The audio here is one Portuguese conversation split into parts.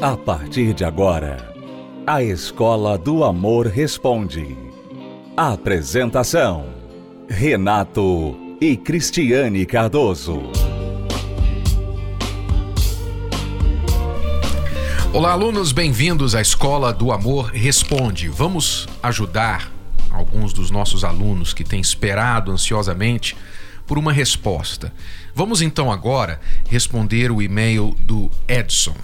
A partir de agora, a Escola do Amor Responde. Apresentação: Renato e Cristiane Cardoso. Olá, alunos, bem-vindos à Escola do Amor Responde. Vamos ajudar alguns dos nossos alunos que têm esperado ansiosamente por uma resposta. Vamos então agora responder o e-mail do Edson.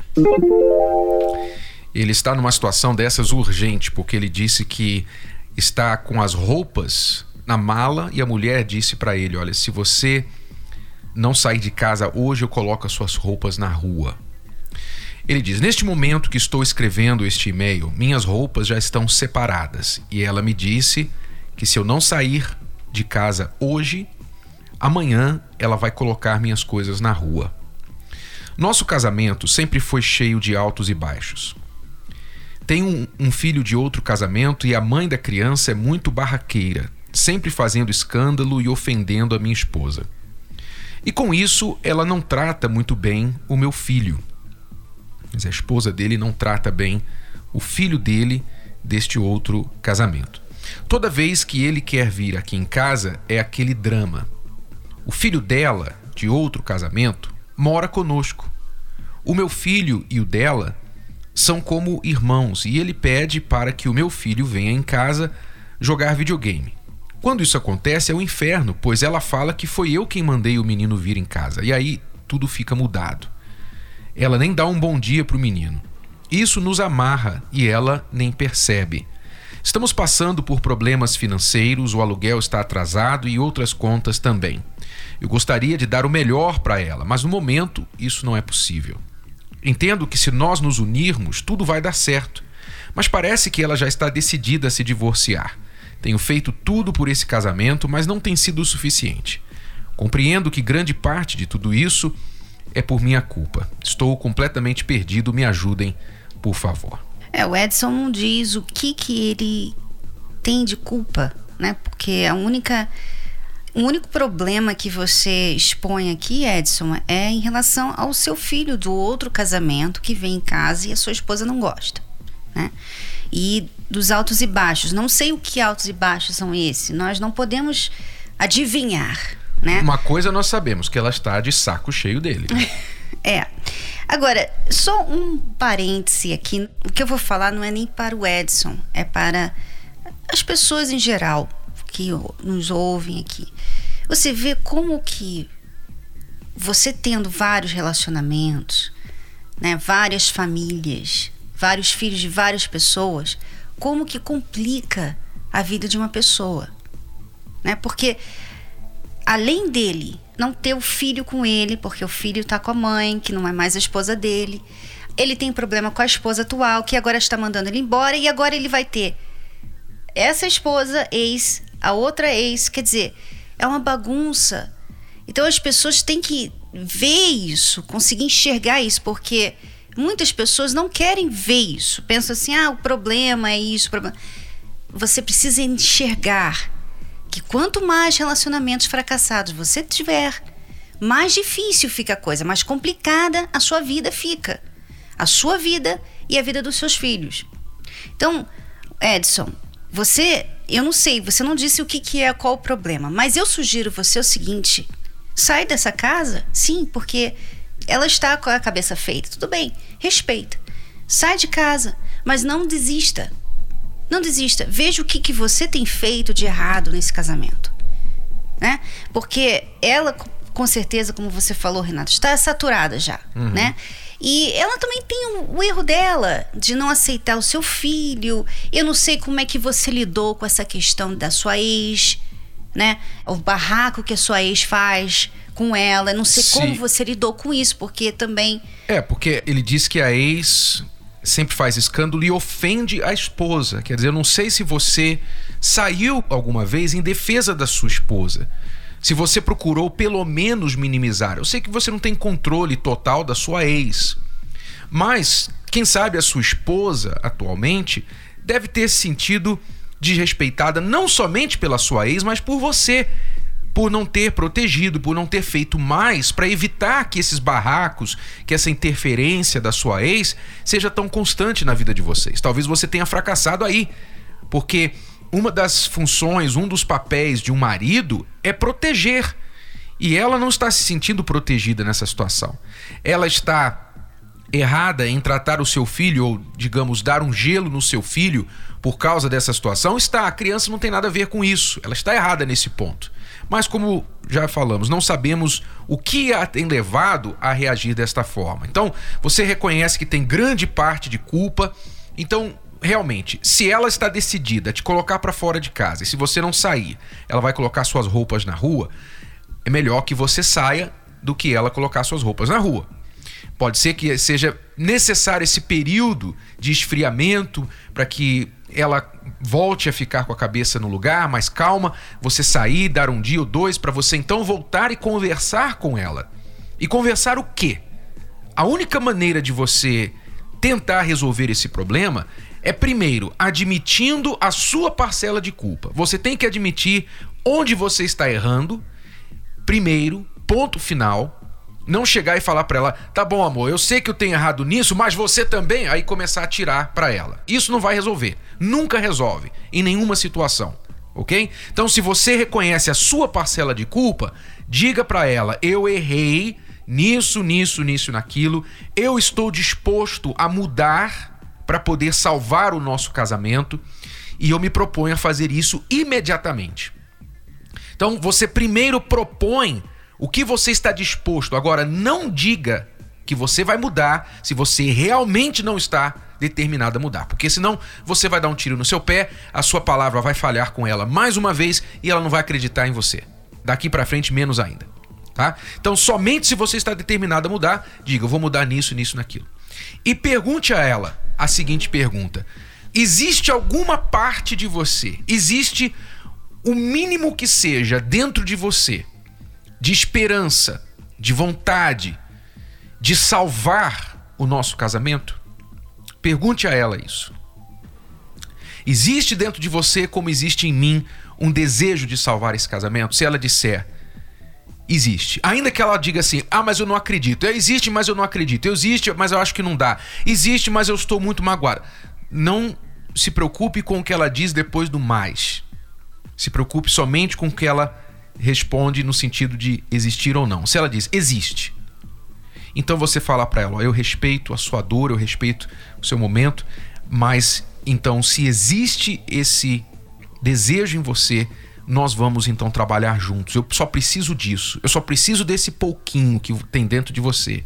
Ele está numa situação dessas urgente, porque ele disse que está com as roupas na mala e a mulher disse para ele: Olha, se você não sair de casa hoje, eu coloco as suas roupas na rua. Ele diz: Neste momento que estou escrevendo este e-mail, minhas roupas já estão separadas e ela me disse que se eu não sair de casa hoje, amanhã ela vai colocar minhas coisas na rua. Nosso casamento sempre foi cheio de altos e baixos. Tenho um, um filho de outro casamento e a mãe da criança é muito barraqueira, sempre fazendo escândalo e ofendendo a minha esposa. E com isso, ela não trata muito bem o meu filho. Mas a esposa dele não trata bem o filho dele deste outro casamento. Toda vez que ele quer vir aqui em casa, é aquele drama. O filho dela, de outro casamento, mora conosco. O meu filho e o dela são como irmãos e ele pede para que o meu filho venha em casa jogar videogame. Quando isso acontece é o um inferno, pois ela fala que foi eu quem mandei o menino vir em casa. E aí tudo fica mudado. Ela nem dá um bom dia para o menino. Isso nos amarra e ela nem percebe. Estamos passando por problemas financeiros, o aluguel está atrasado e outras contas também. Eu gostaria de dar o melhor para ela, mas no momento isso não é possível. Entendo que se nós nos unirmos, tudo vai dar certo, mas parece que ela já está decidida a se divorciar. Tenho feito tudo por esse casamento, mas não tem sido o suficiente. Compreendo que grande parte de tudo isso é por minha culpa. Estou completamente perdido, me ajudem, por favor. É, o Edson não diz o que que ele tem de culpa, né? Porque a única o único problema que você expõe aqui, Edson, é em relação ao seu filho do outro casamento que vem em casa e a sua esposa não gosta, né? E dos altos e baixos. Não sei o que altos e baixos são esses. Nós não podemos adivinhar, né? Uma coisa nós sabemos que ela está de saco cheio dele. é. Agora, só um parêntese aqui. O que eu vou falar não é nem para o Edson, é para as pessoas em geral que nos ouvem aqui. Você vê como que você tendo vários relacionamentos, né, várias famílias, vários filhos de várias pessoas, como que complica a vida de uma pessoa, né? Porque além dele não ter o filho com ele, porque o filho está com a mãe, que não é mais a esposa dele, ele tem problema com a esposa atual, que agora está mandando ele embora, e agora ele vai ter essa esposa ex a outra ex. Quer dizer, é uma bagunça. Então as pessoas têm que ver isso, conseguir enxergar isso, porque muitas pessoas não querem ver isso. Pensam assim: ah, o problema é isso. Problema. Você precisa enxergar que quanto mais relacionamentos fracassados você tiver, mais difícil fica a coisa, mais complicada a sua vida fica. A sua vida e a vida dos seus filhos. Então, Edson, você eu não sei, você não disse o que, que é, qual o problema, mas eu sugiro você o seguinte: sai dessa casa, sim, porque ela está com a cabeça feita. Tudo bem, respeita. Sai de casa, mas não desista. Não desista. Veja o que, que você tem feito de errado nesse casamento. Né? Porque ela, com certeza, como você falou, Renato, está saturada já, uhum. né? E ela também tem o, o, erro dela de não aceitar o seu filho. Eu não sei como é que você lidou com essa questão da sua ex, né? O barraco que a sua ex faz com ela. Eu não sei Sim. como você lidou com isso, porque também. É, porque ele diz que a ex sempre faz escândalo e ofende a esposa. Quer dizer, eu não sei se você saiu alguma vez em defesa da sua esposa se você procurou pelo menos minimizar. Eu sei que você não tem controle total da sua ex, mas quem sabe a sua esposa atualmente deve ter se sentido desrespeitada não somente pela sua ex, mas por você por não ter protegido, por não ter feito mais para evitar que esses barracos, que essa interferência da sua ex seja tão constante na vida de vocês. Talvez você tenha fracassado aí, porque uma das funções, um dos papéis de um marido é proteger. E ela não está se sentindo protegida nessa situação. Ela está errada em tratar o seu filho, ou, digamos, dar um gelo no seu filho por causa dessa situação? Está. A criança não tem nada a ver com isso. Ela está errada nesse ponto. Mas, como já falamos, não sabemos o que a tem levado a reagir desta forma. Então, você reconhece que tem grande parte de culpa. Então, realmente, se ela está decidida a te colocar para fora de casa e se você não sair, ela vai colocar suas roupas na rua, é melhor que você saia do que ela colocar suas roupas na rua. Pode ser que seja necessário esse período de esfriamento para que ela volte a ficar com a cabeça no lugar, mais calma, você sair, dar um dia ou dois para você então voltar e conversar com ela. E conversar o quê? A única maneira de você tentar resolver esse problema é primeiro admitindo a sua parcela de culpa. Você tem que admitir onde você está errando. Primeiro, ponto final. Não chegar e falar para ela, tá bom, amor, eu sei que eu tenho errado nisso, mas você também. Aí começar a tirar para ela. Isso não vai resolver. Nunca resolve, em nenhuma situação. Ok? Então, se você reconhece a sua parcela de culpa, diga para ela: eu errei nisso, nisso, nisso, naquilo. Eu estou disposto a mudar para poder salvar o nosso casamento e eu me proponho a fazer isso imediatamente. Então, você primeiro propõe o que você está disposto. Agora, não diga que você vai mudar se você realmente não está determinado a mudar, porque senão você vai dar um tiro no seu pé, a sua palavra vai falhar com ela mais uma vez e ela não vai acreditar em você. Daqui para frente menos ainda, tá? Então, somente se você está determinado a mudar, diga, eu vou mudar nisso, nisso, naquilo. E pergunte a ela a seguinte pergunta: existe alguma parte de você, existe o mínimo que seja dentro de você de esperança, de vontade, de salvar o nosso casamento? Pergunte a ela isso. Existe dentro de você, como existe em mim, um desejo de salvar esse casamento? Se ela disser, existe. Ainda que ela diga assim: ah, mas eu não acredito. Existe, mas eu não acredito. Existe, mas eu acho que não dá. Existe, mas eu estou muito magoada. Não se preocupe com o que ela diz depois do mais. Se preocupe somente com o que ela responde no sentido de existir ou não. Se ela diz existe, então você fala para ela: eu respeito a sua dor, eu respeito o seu momento, mas então se existe esse desejo em você, nós vamos então trabalhar juntos. Eu só preciso disso. Eu só preciso desse pouquinho que tem dentro de você.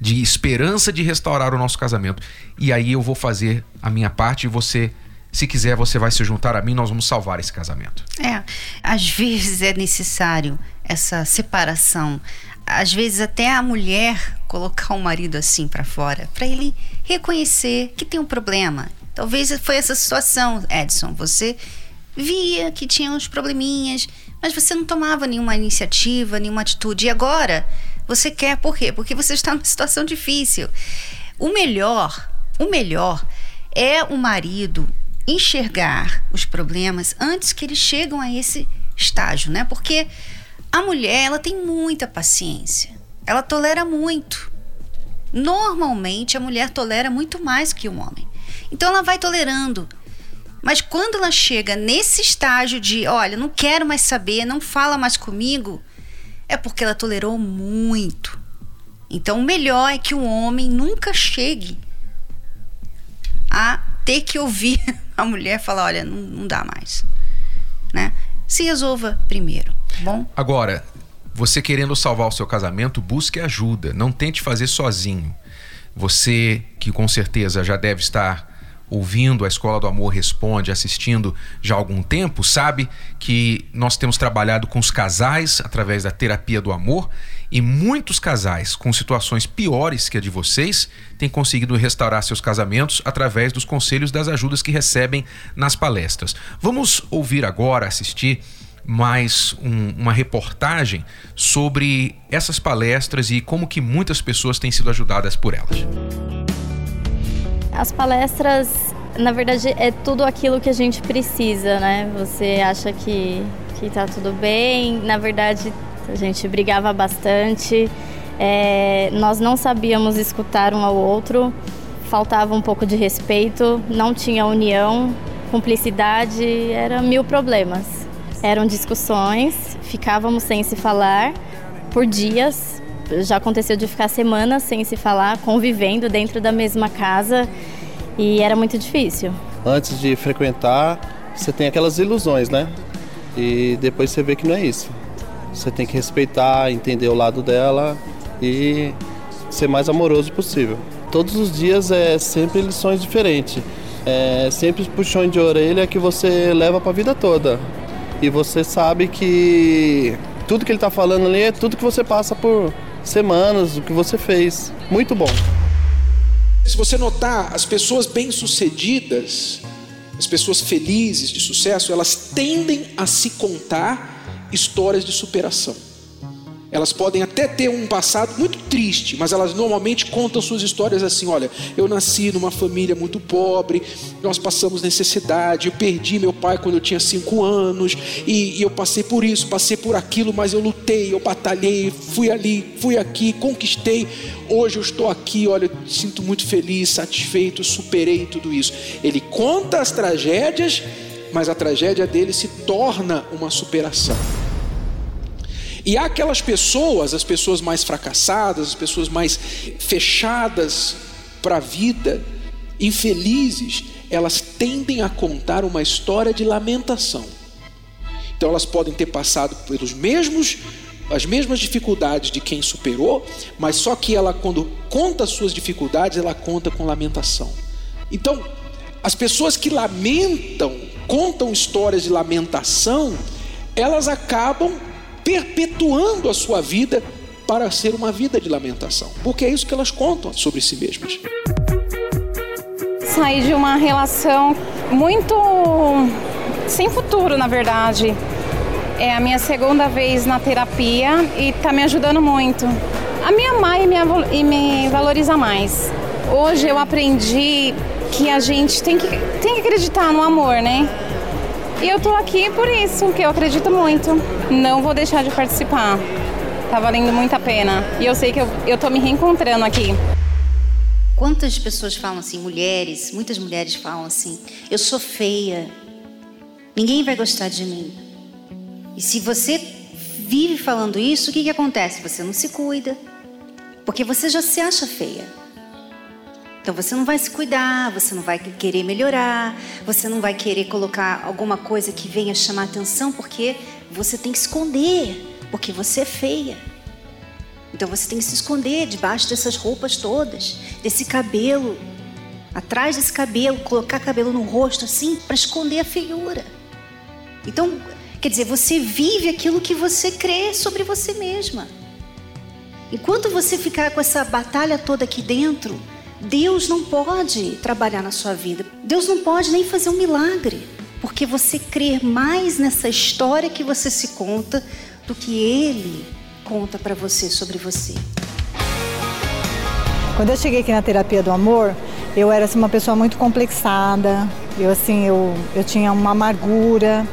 De esperança de restaurar o nosso casamento. E aí eu vou fazer a minha parte e você se quiser, você vai se juntar a mim, nós vamos salvar esse casamento. É, às vezes é necessário essa separação. Às vezes até a mulher colocar o marido assim para fora, para ele reconhecer que tem um problema. Talvez foi essa situação, Edson. Você via que tinha uns probleminhas, mas você não tomava nenhuma iniciativa, nenhuma atitude. E agora você quer por quê? Porque você está numa situação difícil. O melhor, o melhor é o marido enxergar os problemas antes que eles chegam a esse estágio, né? Porque a mulher, ela tem muita paciência. Ela tolera muito. Normalmente a mulher tolera muito mais que o homem. Então ela vai tolerando. Mas quando ela chega nesse estágio de, olha, não quero mais saber, não fala mais comigo, é porque ela tolerou muito. Então o melhor é que o homem nunca chegue a ter que ouvir a mulher falar, olha, não, não dá mais. Né? Se resolva primeiro, tá bom? Agora, você querendo salvar o seu casamento, busque ajuda, não tente fazer sozinho. Você que com certeza já deve estar ouvindo a Escola do Amor Responde, assistindo já há algum tempo, sabe que nós temos trabalhado com os casais através da terapia do amor e muitos casais com situações piores que a de vocês têm conseguido restaurar seus casamentos através dos conselhos das ajudas que recebem nas palestras. Vamos ouvir agora, assistir mais um, uma reportagem sobre essas palestras e como que muitas pessoas têm sido ajudadas por elas. As palestras, na verdade, é tudo aquilo que a gente precisa, né? Você acha que que tá tudo bem. Na verdade, a gente brigava bastante. É, nós não sabíamos escutar um ao outro, faltava um pouco de respeito, não tinha união, cumplicidade, era mil problemas. Eram discussões, ficávamos sem se falar por dias. Já aconteceu de ficar semanas sem se falar, convivendo dentro da mesma casa e era muito difícil. Antes de frequentar, você tem aquelas ilusões, né? E depois você vê que não é isso. Você tem que respeitar, entender o lado dela e ser mais amoroso possível. Todos os dias é sempre lições diferentes. É sempre puxões de orelha que você leva para a vida toda. E você sabe que tudo que ele está falando ali é tudo que você passa por semanas, o que você fez. Muito bom. Se você notar, as pessoas bem-sucedidas, as pessoas felizes, de sucesso, elas tendem a se contar histórias de superação. Elas podem até ter um passado muito triste, mas elas normalmente contam suas histórias assim: olha, eu nasci numa família muito pobre, nós passamos necessidade, eu perdi meu pai quando eu tinha cinco anos, e, e eu passei por isso, passei por aquilo, mas eu lutei, eu batalhei, fui ali, fui aqui, conquistei. Hoje eu estou aqui, olha, sinto muito feliz, satisfeito, superei tudo isso. Ele conta as tragédias, mas a tragédia dele se torna uma superação. E há aquelas pessoas, as pessoas mais fracassadas, as pessoas mais fechadas para a vida, infelizes, elas tendem a contar uma história de lamentação. Então elas podem ter passado pelos mesmos as mesmas dificuldades de quem superou, mas só que ela quando conta as suas dificuldades, ela conta com lamentação. Então, as pessoas que lamentam, contam histórias de lamentação, elas acabam perpetuando a sua vida para ser uma vida de lamentação, porque é isso que elas contam sobre si mesmas. Saí de uma relação muito sem futuro, na verdade. É a minha segunda vez na terapia e está me ajudando muito a me amar e me, e me valorizar mais. Hoje eu aprendi que a gente tem que, tem que acreditar no amor, né? E eu tô aqui por isso, que eu acredito muito. Não vou deixar de participar. Tá valendo muito a pena. E eu sei que eu, eu tô me reencontrando aqui. Quantas pessoas falam assim, mulheres, muitas mulheres falam assim: eu sou feia, ninguém vai gostar de mim. E se você vive falando isso, o que, que acontece? Você não se cuida, porque você já se acha feia. Então você não vai se cuidar, você não vai querer melhorar, você não vai querer colocar alguma coisa que venha chamar atenção, porque você tem que esconder, porque você é feia. Então você tem que se esconder debaixo dessas roupas todas, desse cabelo, atrás desse cabelo, colocar cabelo no rosto assim para esconder a feiura. Então, quer dizer, você vive aquilo que você crê sobre você mesma. Enquanto você ficar com essa batalha toda aqui dentro, Deus não pode trabalhar na sua vida. Deus não pode nem fazer um milagre, porque você crê mais nessa história que você se conta do que Ele conta para você sobre você. Quando eu cheguei aqui na terapia do amor, eu era assim, uma pessoa muito complexada. Eu assim, eu, eu tinha uma amargura.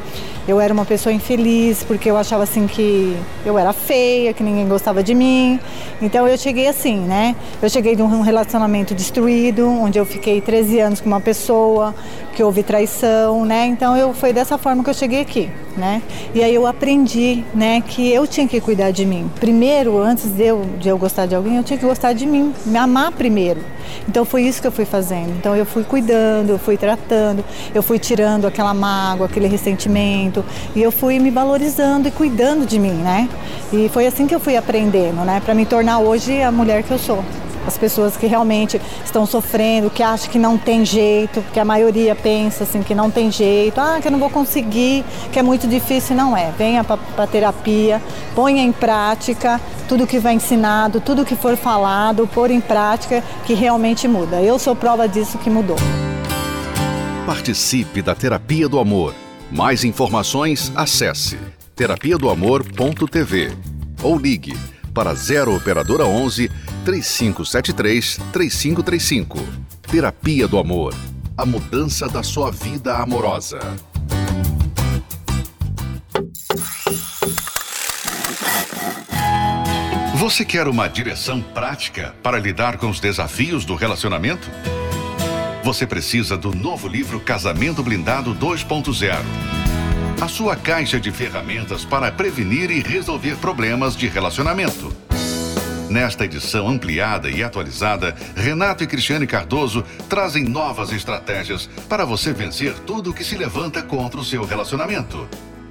Eu era uma pessoa infeliz porque eu achava assim que eu era feia, que ninguém gostava de mim. Então eu cheguei assim, né? Eu cheguei de um relacionamento destruído, onde eu fiquei 13 anos com uma pessoa, que houve traição, né? Então eu foi dessa forma que eu cheguei aqui, né? E aí eu aprendi, né, que eu tinha que cuidar de mim. Primeiro, antes de eu, de eu gostar de alguém, eu tinha que gostar de mim, me amar primeiro. Então foi isso que eu fui fazendo. Então eu fui cuidando, eu fui tratando, eu fui tirando aquela mágoa, aquele ressentimento, e eu fui me valorizando e cuidando de mim, né? E foi assim que eu fui aprendendo, né, para me tornar hoje a mulher que eu sou as pessoas que realmente estão sofrendo, que acham que não tem jeito, que a maioria pensa assim que não tem jeito, ah, que eu não vou conseguir, que é muito difícil, não é. Venha para terapia, ponha em prática tudo que vai ensinado, tudo que for falado, pôr em prática que realmente muda. Eu sou prova disso que mudou. Participe da Terapia do Amor. Mais informações, acesse terapia do amor.tv ou ligue para 0 operadora 11 3573 3535. Terapia do Amor. A mudança da sua vida amorosa. Você quer uma direção prática para lidar com os desafios do relacionamento? Você precisa do novo livro Casamento Blindado 2.0. A sua caixa de ferramentas para prevenir e resolver problemas de relacionamento. Nesta edição ampliada e atualizada, Renato e Cristiane Cardoso trazem novas estratégias para você vencer tudo que se levanta contra o seu relacionamento.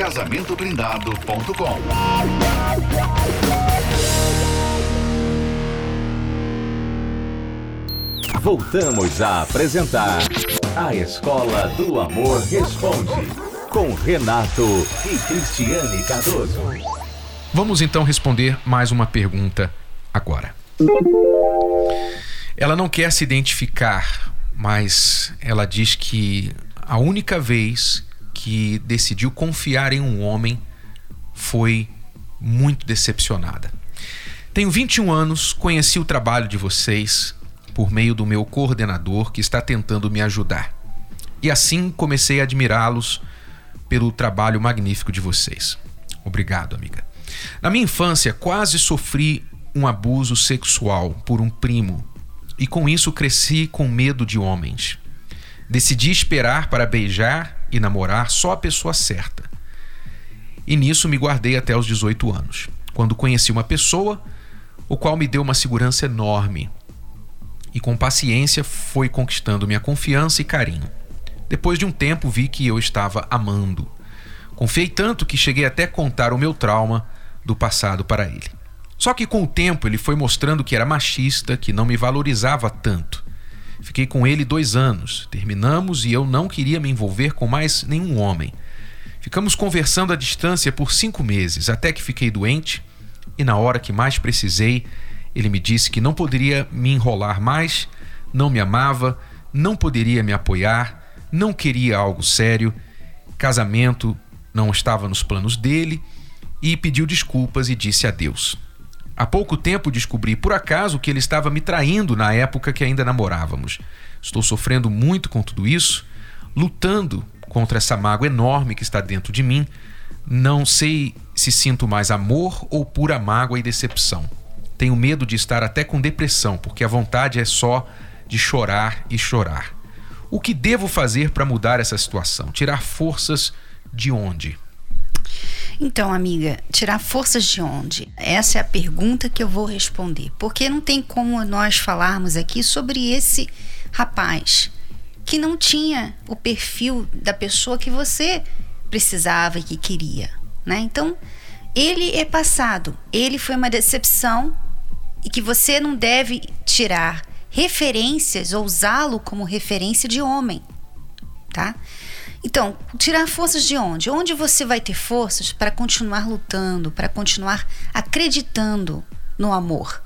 Casamentoblindado.com. Voltamos a apresentar A Escola do Amor Responde, com Renato e Cristiane Cardoso. Vamos então responder mais uma pergunta agora. Ela não quer se identificar, mas ela diz que a única vez que decidiu confiar em um homem foi muito decepcionada. Tenho 21 anos, conheci o trabalho de vocês por meio do meu coordenador que está tentando me ajudar. E assim comecei a admirá-los pelo trabalho magnífico de vocês. Obrigado, amiga. Na minha infância, quase sofri um abuso sexual por um primo e com isso cresci com medo de homens. Decidi esperar para beijar e namorar só a pessoa certa. E nisso me guardei até os 18 anos, quando conheci uma pessoa, o qual me deu uma segurança enorme e com paciência foi conquistando minha confiança e carinho. Depois de um tempo vi que eu estava amando. Confiei tanto que cheguei até contar o meu trauma do passado para ele. Só que com o tempo ele foi mostrando que era machista, que não me valorizava tanto. Fiquei com ele dois anos, terminamos e eu não queria me envolver com mais nenhum homem. Ficamos conversando à distância por cinco meses, até que fiquei doente e na hora que mais precisei, ele me disse que não poderia me enrolar mais, não me amava, não poderia me apoiar, não queria algo sério, casamento não estava nos planos dele e pediu desculpas e disse adeus. Há pouco tempo descobri por acaso que ele estava me traindo na época que ainda namorávamos. Estou sofrendo muito com tudo isso, lutando contra essa mágoa enorme que está dentro de mim. Não sei se sinto mais amor ou pura mágoa e decepção. Tenho medo de estar até com depressão, porque a vontade é só de chorar e chorar. O que devo fazer para mudar essa situação? Tirar forças de onde? Então, amiga, tirar forças de onde? Essa é a pergunta que eu vou responder. Porque não tem como nós falarmos aqui sobre esse rapaz que não tinha o perfil da pessoa que você precisava e que queria, né? Então, ele é passado, ele foi uma decepção e que você não deve tirar referências ou usá-lo como referência de homem, tá? Então, tirar forças de onde? Onde você vai ter forças para continuar lutando, para continuar acreditando no amor?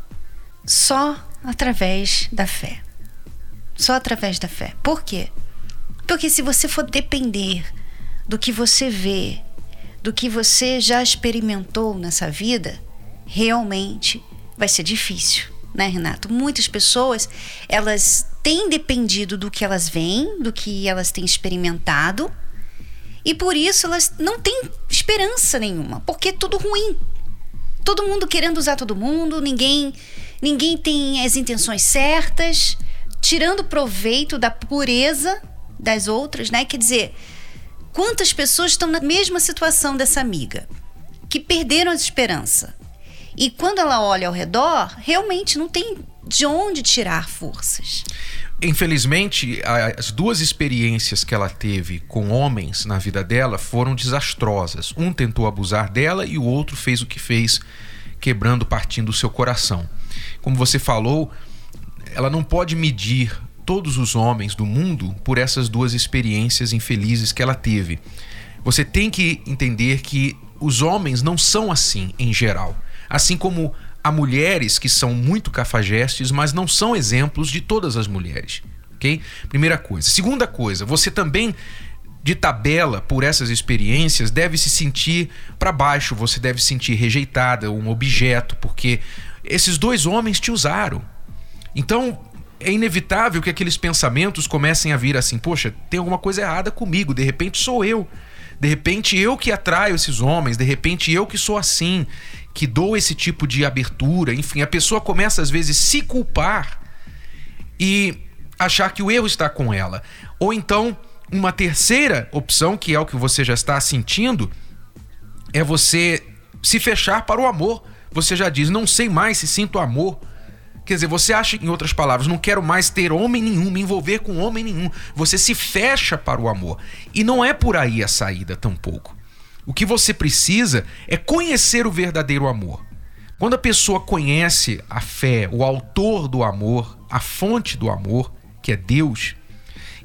Só através da fé. Só através da fé. Por quê? Porque se você for depender do que você vê, do que você já experimentou nessa vida, realmente vai ser difícil, né, Renato? Muitas pessoas, elas têm dependido do que elas veem, do que elas têm experimentado, e por isso elas não têm esperança nenhuma, porque é tudo ruim. Todo mundo querendo usar todo mundo, ninguém ninguém tem as intenções certas, tirando proveito da pureza das outras, né? Quer dizer, quantas pessoas estão na mesma situação dessa amiga, que perderam a esperança, e quando ela olha ao redor, realmente não tem de onde tirar forças. Infelizmente, as duas experiências que ela teve com homens na vida dela foram desastrosas. Um tentou abusar dela e o outro fez o que fez, quebrando, partindo o seu coração. Como você falou, ela não pode medir todos os homens do mundo por essas duas experiências infelizes que ela teve. Você tem que entender que os homens não são assim em geral. Assim como há mulheres que são muito cafajestes, mas não são exemplos de todas as mulheres. Ok? Primeira coisa. Segunda coisa, você também de tabela por essas experiências deve se sentir para baixo, você deve se sentir rejeitada, um objeto, porque esses dois homens te usaram. Então, é inevitável que aqueles pensamentos comecem a vir assim: poxa, tem alguma coisa errada comigo, de repente sou eu. De repente eu que atraio esses homens, de repente eu que sou assim, que dou esse tipo de abertura. Enfim, a pessoa começa às vezes se culpar e achar que o erro está com ela. Ou então, uma terceira opção, que é o que você já está sentindo, é você se fechar para o amor. Você já diz: não sei mais se sinto amor Quer dizer, você acha, em outras palavras, não quero mais ter homem nenhum, me envolver com homem nenhum. Você se fecha para o amor. E não é por aí a saída tampouco. O que você precisa é conhecer o verdadeiro amor. Quando a pessoa conhece a fé, o autor do amor, a fonte do amor, que é Deus,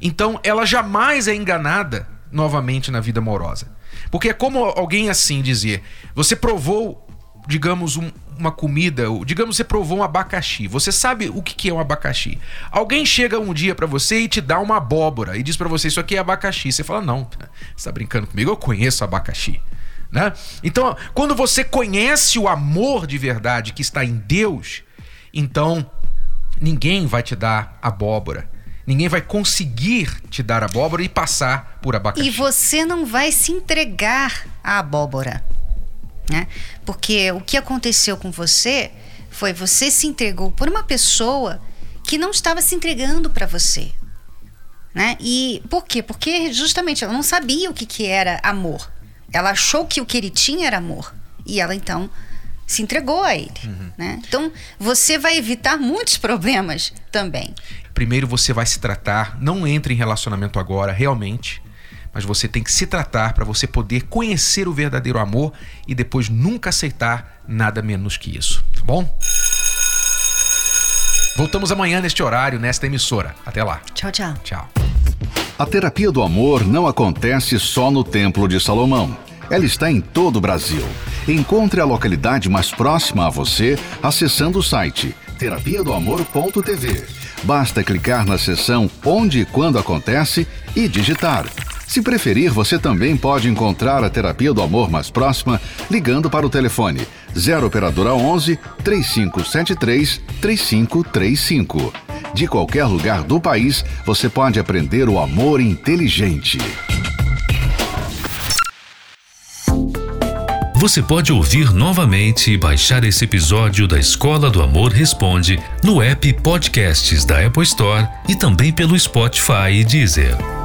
então ela jamais é enganada novamente na vida amorosa. Porque é como alguém assim dizer: você provou, digamos, um, uma comida, digamos você provou um abacaxi, você sabe o que é um abacaxi. Alguém chega um dia para você e te dá uma abóbora e diz para você isso aqui é abacaxi. Você fala: "Não, você tá brincando comigo? Eu conheço abacaxi". Né? Então, quando você conhece o amor de verdade que está em Deus, então ninguém vai te dar abóbora. Ninguém vai conseguir te dar abóbora e passar por abacaxi. E você não vai se entregar à abóbora. Né? Porque o que aconteceu com você foi você se entregou por uma pessoa que não estava se entregando para você. Né? E por quê? Porque justamente ela não sabia o que, que era amor. Ela achou que o que ele tinha era amor. E ela então se entregou a ele. Uhum. Né? Então você vai evitar muitos problemas também. Primeiro você vai se tratar, não entre em relacionamento agora, realmente mas você tem que se tratar para você poder conhecer o verdadeiro amor e depois nunca aceitar nada menos que isso, tá bom? Voltamos amanhã neste horário, nesta emissora. Até lá. Tchau, tchau. Tchau. A terapia do amor não acontece só no Templo de Salomão. Ela está em todo o Brasil. Encontre a localidade mais próxima a você acessando o site terapia do amor.tv. Basta clicar na seção Onde e Quando Acontece e digitar se preferir, você também pode encontrar a terapia do amor mais próxima ligando para o telefone 0 operadora 11 3573 3535. De qualquer lugar do país, você pode aprender o amor inteligente. Você pode ouvir novamente e baixar esse episódio da Escola do Amor Responde no app Podcasts da Apple Store e também pelo Spotify e Deezer.